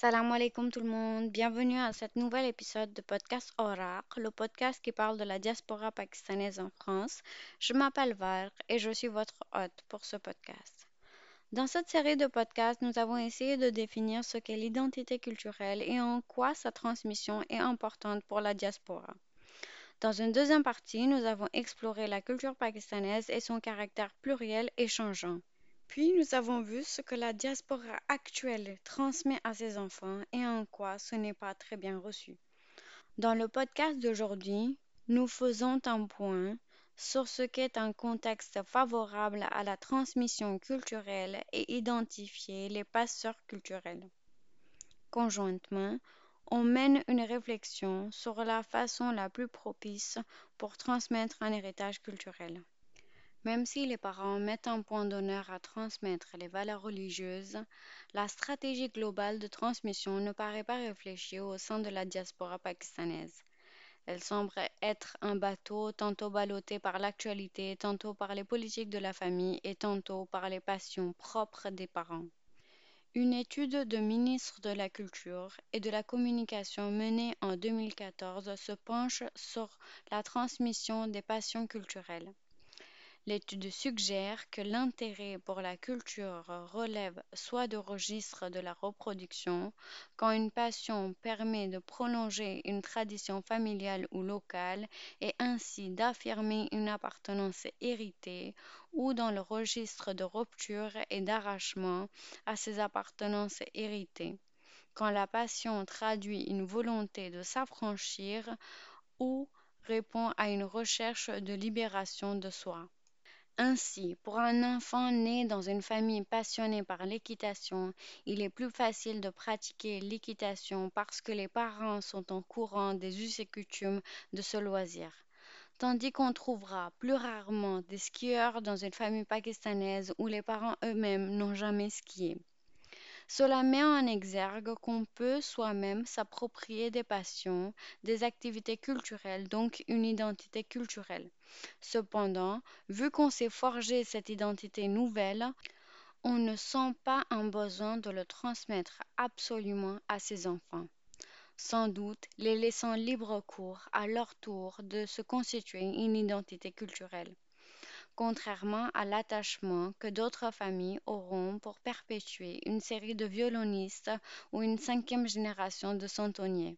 Salam alaikum tout le monde, bienvenue à cet nouvel épisode de podcast Oraq, le podcast qui parle de la diaspora pakistanaise en France. Je m'appelle Var et je suis votre hôte pour ce podcast. Dans cette série de podcasts, nous avons essayé de définir ce qu'est l'identité culturelle et en quoi sa transmission est importante pour la diaspora. Dans une deuxième partie, nous avons exploré la culture pakistanaise et son caractère pluriel et changeant. Puis nous avons vu ce que la diaspora actuelle transmet à ses enfants et en quoi ce n'est pas très bien reçu. Dans le podcast d'aujourd'hui, nous faisons un point sur ce qu'est un contexte favorable à la transmission culturelle et identifier les passeurs culturels. Conjointement, on mène une réflexion sur la façon la plus propice pour transmettre un héritage culturel. Même si les parents mettent un point d'honneur à transmettre les valeurs religieuses, la stratégie globale de transmission ne paraît pas réfléchie au sein de la diaspora pakistanaise. Elle semble être un bateau tantôt ballotté par l'actualité, tantôt par les politiques de la famille et tantôt par les passions propres des parents. Une étude de ministre de la Culture et de la Communication menée en 2014 se penche sur la transmission des passions culturelles. L'étude suggère que l'intérêt pour la culture relève soit du registre de la reproduction, quand une passion permet de prolonger une tradition familiale ou locale et ainsi d'affirmer une appartenance héritée, ou dans le registre de rupture et d'arrachement à ces appartenances héritées, quand la passion traduit une volonté de s'affranchir ou répond à une recherche de libération de soi. Ainsi, pour un enfant né dans une famille passionnée par l'équitation, il est plus facile de pratiquer l'équitation parce que les parents sont au courant des us et coutumes de ce loisir. Tandis qu'on trouvera plus rarement des skieurs dans une famille pakistanaise où les parents eux-mêmes n'ont jamais skié. Cela met en exergue qu'on peut soi-même s'approprier des passions, des activités culturelles, donc une identité culturelle. Cependant, vu qu'on s'est forgé cette identité nouvelle, on ne sent pas un besoin de le transmettre absolument à ses enfants. Sans doute les laissant libre cours à leur tour de se constituer une identité culturelle contrairement à l'attachement que d'autres familles auront pour perpétuer une série de violonistes ou une cinquième génération de centonniers.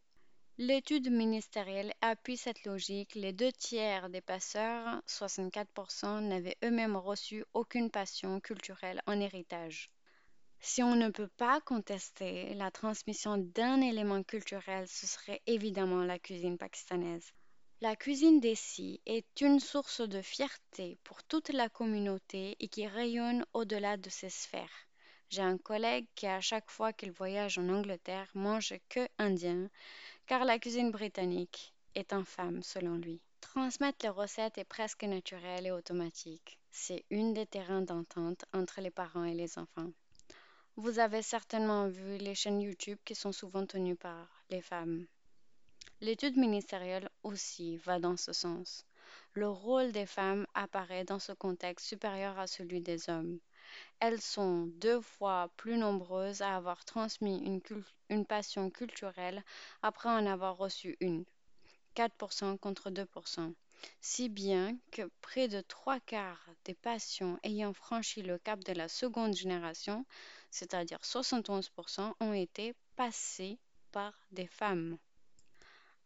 L'étude ministérielle appuie cette logique. Les deux tiers des passeurs, 64%, n'avaient eux-mêmes reçu aucune passion culturelle en héritage. Si on ne peut pas contester la transmission d'un élément culturel, ce serait évidemment la cuisine pakistanaise. La cuisine d'Essie est une source de fierté pour toute la communauté et qui rayonne au-delà de ses sphères. J'ai un collègue qui, à chaque fois qu'il voyage en Angleterre, mange que indien, car la cuisine britannique est infâme selon lui. Transmettre les recettes est presque naturel et automatique. C'est une des terrains d'entente entre les parents et les enfants. Vous avez certainement vu les chaînes YouTube qui sont souvent tenues par les femmes. L'étude ministérielle aussi va dans ce sens. Le rôle des femmes apparaît dans ce contexte supérieur à celui des hommes. Elles sont deux fois plus nombreuses à avoir transmis une, passion culturelle après en avoir reçu une. 4% contre 2%. Si bien que près de trois quarts des passions ayant franchi le cap de la seconde génération, c'est-à-dire 71%, ont été passées par des femmes.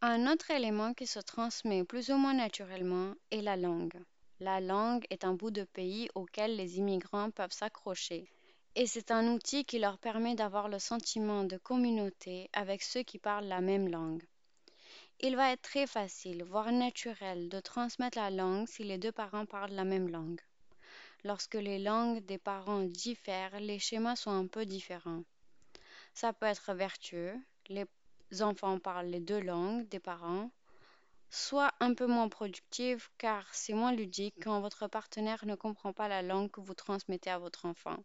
Un autre élément qui se transmet plus ou moins naturellement est la langue. La langue est un bout de pays auquel les immigrants peuvent s'accrocher et c'est un outil qui leur permet d'avoir le sentiment de communauté avec ceux qui parlent la même langue. Il va être très facile, voire naturel, de transmettre la langue si les deux parents parlent la même langue. Lorsque les langues des parents diffèrent, les schémas sont un peu différents. Ça peut être vertueux, enfants parlent les deux langues des parents, soit un peu moins productive car c'est moins ludique quand votre partenaire ne comprend pas la langue que vous transmettez à votre enfant.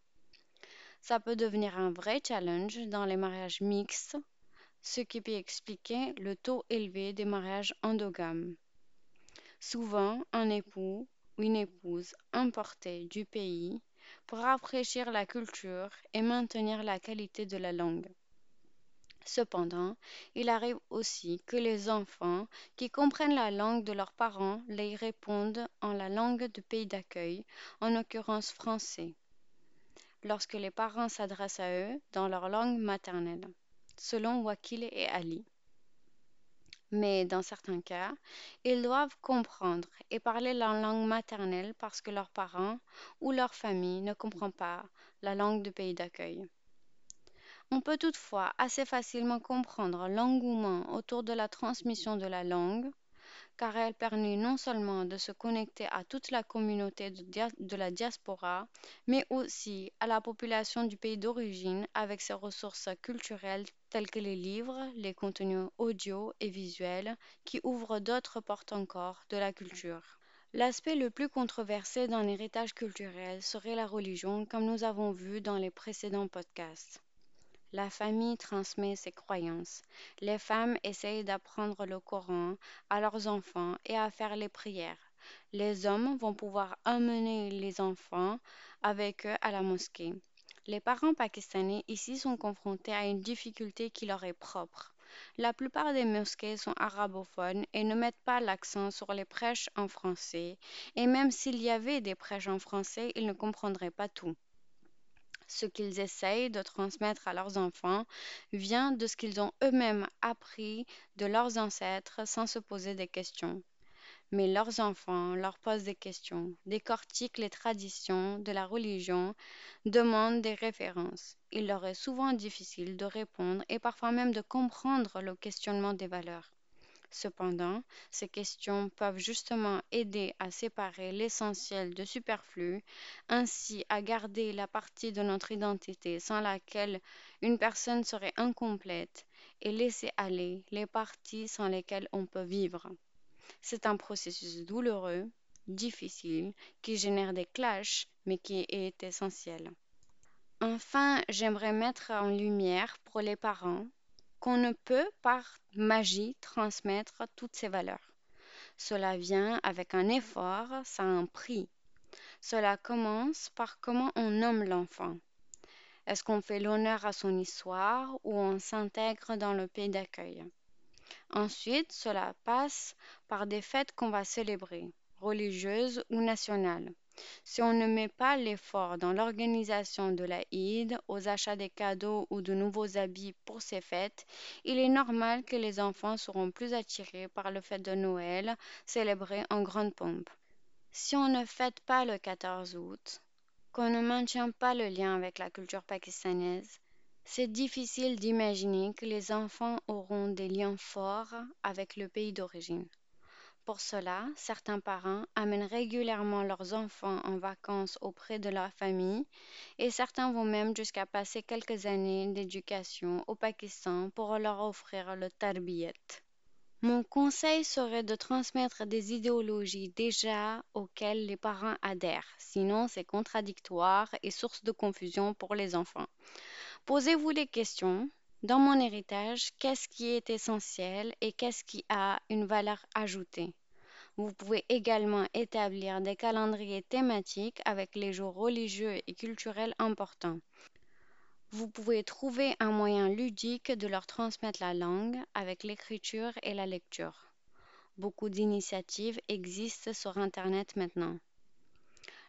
Ça peut devenir un vrai challenge dans les mariages mixtes, ce qui peut expliquer le taux élevé des mariages endogames. Souvent, un époux ou une épouse importée du pays pour rafraîchir la culture et maintenir la qualité de la langue. Cependant, il arrive aussi que les enfants qui comprennent la langue de leurs parents les répondent en la langue du pays d'accueil, en l'occurrence français, lorsque les parents s'adressent à eux dans leur langue maternelle, selon Wakil et Ali. Mais dans certains cas, ils doivent comprendre et parler leur langue maternelle parce que leurs parents ou leur famille ne comprend pas la langue du pays d'accueil. On peut toutefois assez facilement comprendre l'engouement autour de la transmission de la langue, car elle permet non seulement de se connecter à toute la communauté de, la diaspora, mais aussi à la population du pays d'origine avec ses ressources culturelles telles que les livres, les contenus audio et visuels, qui ouvrent d'autres portes encore de la culture. L'aspect le plus controversé d'un héritage culturel serait la religion, comme nous avons vu dans les précédents podcasts. La famille transmet ses croyances. Les femmes essayent d'apprendre le Coran à leurs enfants et à faire les prières. Les hommes vont pouvoir amener les enfants avec eux à la mosquée. Les parents pakistanais ici sont confrontés à une difficulté qui leur est propre. La plupart des mosquées sont arabophones et ne mettent pas l'accent sur les prêches en français, et même s'il y avait des prêches en français, ils ne comprendraient pas tout. Ce qu'ils essayent de transmettre à leurs enfants vient de ce qu'ils ont eux-mêmes appris de leurs ancêtres sans se poser des questions. Mais leurs enfants leur posent des questions, décortiquent les traditions de la religion, demandent des références. Il leur est souvent difficile de répondre et parfois même de comprendre le questionnement des valeurs. Cependant, ces questions peuvent justement aider à séparer l'essentiel du superflu, ainsi à garder la partie de notre identité sans laquelle une personne serait incomplète et laisser aller les parties sans lesquelles on peut vivre. C'est un processus douloureux, difficile, qui génère des clashs, mais qui est essentiel. Enfin, j'aimerais mettre en lumière pour les parents qu'on ne peut par magie transmettre toutes ces valeurs. Cela vient avec un effort, ça a un prix. Cela commence par comment on nomme l'enfant. Est-ce qu'on fait l'honneur à son histoire ou on s'intègre dans le pays d'accueil? Ensuite, cela passe par des fêtes qu'on va célébrer, religieuses ou nationales. Si on ne met pas l'effort dans l'organisation de la Eid, aux achats des cadeaux ou de nouveaux habits pour ces fêtes, il est normal que les enfants seront plus attirés par le fait de Noël, célébré en grande pompe. Si on ne fête pas le 14 août, qu'on ne maintient pas le lien avec la culture pakistanaise, c'est difficile d'imaginer que les enfants auront des liens forts avec le pays d'origine. Pour cela, certains parents amènent régulièrement leurs enfants en vacances auprès de leur famille et certains vont même jusqu'à passer quelques années d'éducation au Pakistan pour leur offrir le tarbiyat. Mon conseil serait de transmettre des idéologies déjà auxquelles les parents adhèrent, sinon c'est contradictoire et source de confusion pour les enfants. Posez-vous les questions. Dans mon héritage, qu'est-ce qui est essentiel et qu'est-ce qui a une valeur ajoutée? Vous pouvez également établir des calendriers thématiques avec les jours religieux et culturels importants. Vous pouvez trouver un moyen ludique de leur transmettre la langue avec l'écriture et la lecture. Beaucoup d'initiatives existent sur Internet maintenant.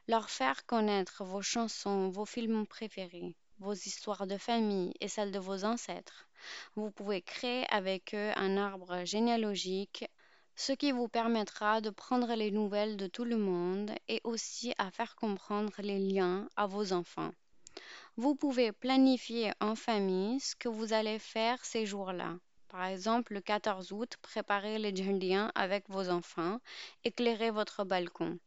Leur faire connaître vos chansons, vos films préférés, vos histoires de famille et celles de vos ancêtres. Vous pouvez créer avec eux un arbre généalogique, ce qui vous permettra de prendre les nouvelles de tout le monde et aussi à faire comprendre les liens à vos enfants. Vous pouvez planifier en famille ce que vous allez faire ces jours-là. Par exemple, le 14 août, préparez les djindiens avec vos enfants, éclairez votre balcon.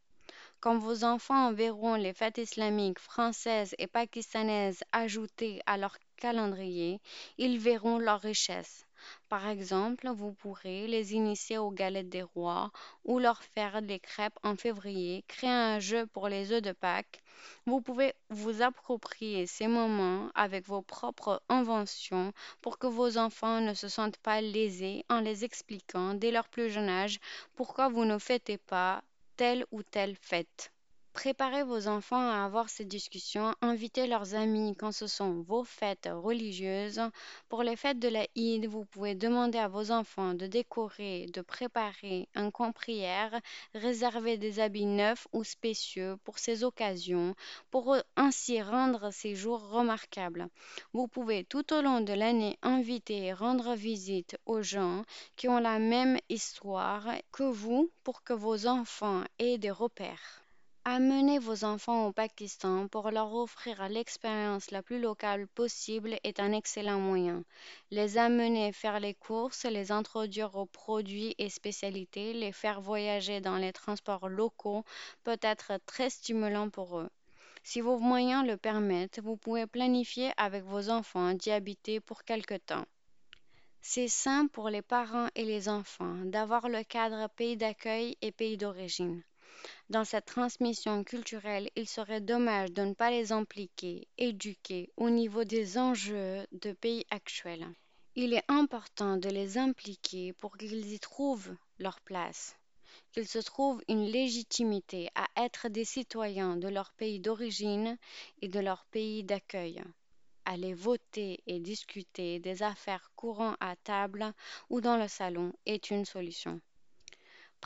Quand vos enfants verront les fêtes islamiques françaises et pakistanaises ajoutées à leur calendrier, ils verront leur richesse. Par exemple, vous pourrez les initier aux galettes des rois ou leur faire des crêpes en février, créer un jeu pour les œufs de Pâques. Vous pouvez vous approprier ces moments avec vos propres inventions pour que vos enfants ne se sentent pas lésés en les expliquant dès leur plus jeune âge pourquoi vous ne fêtez pas telle ou telle fête. Préparez vos enfants à avoir ces discussions, invitez leurs amis quand ce sont vos fêtes religieuses. Pour les fêtes de la Eid, vous pouvez demander à vos enfants de décorer, de préparer un coin prière, réserver des habits neufs ou spécieux pour ces occasions, pour ainsi rendre ces jours remarquables. Vous pouvez tout au long de l'année inviter et rendre visite aux gens qui ont la même histoire que vous pour que vos enfants aient des repères. Amener vos enfants au Pakistan pour leur offrir l'expérience la plus locale possible est un excellent moyen. Les amener faire les courses, les introduire aux produits et spécialités, les faire voyager dans les transports locaux peut être très stimulant pour eux. Si vos moyens le permettent, vous pouvez planifier avec vos enfants d'y habiter pour quelque temps. C'est sain pour les parents et les enfants d'avoir le cadre pays d'accueil et pays d'origine. Dans cette transmission culturelle, il serait dommage de ne pas les impliquer, éduquer au niveau des enjeux de pays actuels. Il est important de les impliquer pour qu'ils y trouvent leur place, qu'ils se trouvent une légitimité à être des citoyens de leur pays d'origine et de leur pays d'accueil. Aller voter et discuter des affaires courantes à table ou dans le salon est une solution.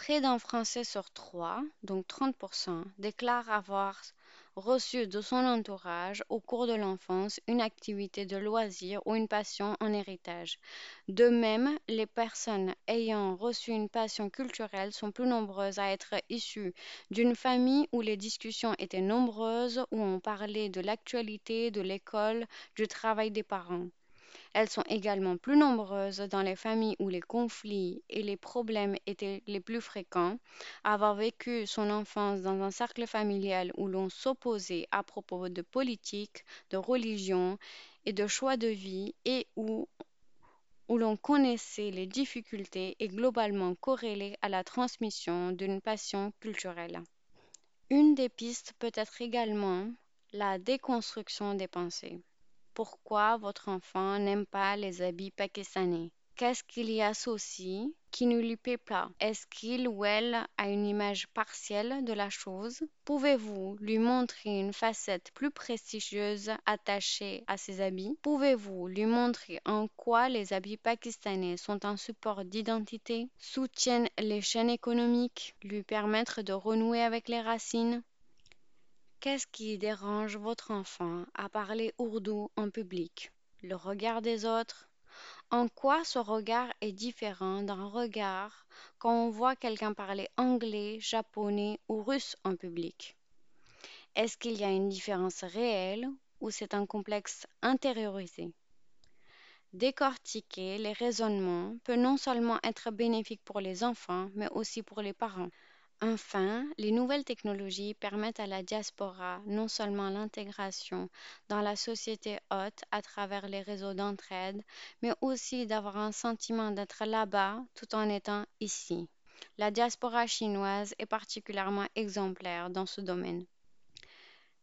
Près d'un Français sur trois, donc 30%, déclare avoir reçu de son entourage au cours de l'enfance une activité de loisir ou une passion en héritage. De même, les personnes ayant reçu une passion culturelle sont plus nombreuses à être issues d'une famille où les discussions étaient nombreuses, où on parlait de l'actualité, de l'école, du travail des parents. Elles sont également plus nombreuses dans les familles où les conflits et les problèmes étaient les plus fréquents. Avoir vécu son enfance dans un cercle familial où l'on s'opposait à propos de politique, de religion et de choix de vie et où où l'on connaissait les difficultés est globalement corrélé à la transmission d'une passion culturelle. Une des pistes peut être également la déconstruction des pensées. Pourquoi votre enfant n'aime pas les habits pakistanais. Qu'est-ce qu'il y associe qui ne lui plaît pas? Est-ce qu'il ou elle a une image partielle de la chose? Pouvez-vous lui montrer une facette plus prestigieuse attachée à ses habits? Pouvez-vous lui montrer en quoi les habits pakistanais sont un support d'identité, soutiennent les chaînes économiques, lui permettre de renouer avec les racines? Qu'est-ce qui dérange votre enfant à parler ourdou en public? Le regard des autres? En quoi ce regard est différent d'un regard quand on voit quelqu'un parler anglais, japonais ou russe en public? Est-ce qu'il y a une différence réelle ou c'est un complexe intériorisé? Décortiquer les raisonnements peut non seulement être bénéfique pour les enfants, mais aussi pour les parents. Enfin, les nouvelles technologies permettent à la diaspora non seulement l'intégration dans la société haute à travers les réseaux d'entraide, mais aussi d'avoir un sentiment d'être là-bas tout en étant ici. La diaspora chinoise est particulièrement exemplaire dans ce domaine.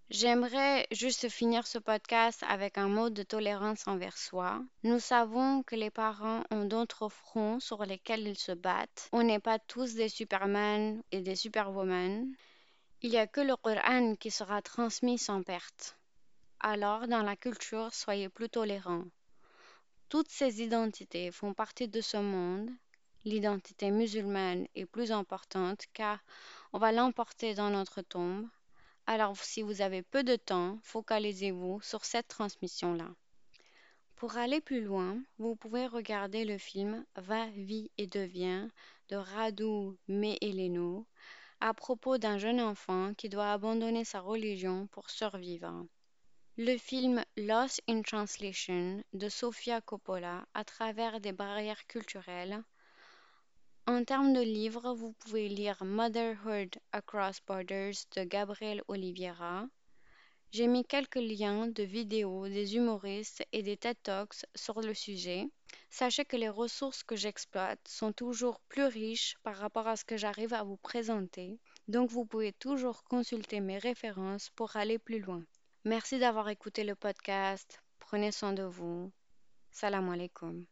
J'aimerais juste finir ce podcast avec un mot de tolérance envers soi. Nous savons que les parents ont d'autres fronts sur lesquels ils se battent. On n'est pas tous des Superman et des Superwoman. Il n'y a que le Coran qui sera transmis sans perte. Alors, dans la culture, soyez plus tolérants. Toutes ces identités font partie de ce monde. L'identité musulmane est plus importante car on va l'emporter dans notre tombe. Alors, si vous avez peu de temps, focalisez-vous sur cette transmission-là. Pour aller plus loin, vous pouvez regarder le film Va, vie et devient de Radu Meheleno à propos d'un jeune enfant qui doit abandonner sa religion pour survivre. Le film Lost in Translation de Sofia Coppola à travers des barrières culturelles en termes de livres, vous pouvez lire Motherhood Across Borders de Gabriel Oliveira. J'ai mis quelques liens de vidéos des humoristes et des TED Talks sur le sujet. Sachez que les ressources que j'exploite sont toujours plus riches par rapport à ce que j'arrive à vous présenter, donc vous pouvez toujours consulter mes références pour aller plus loin. Merci d'avoir écouté le podcast. Prenez soin de vous. Salam alaikum.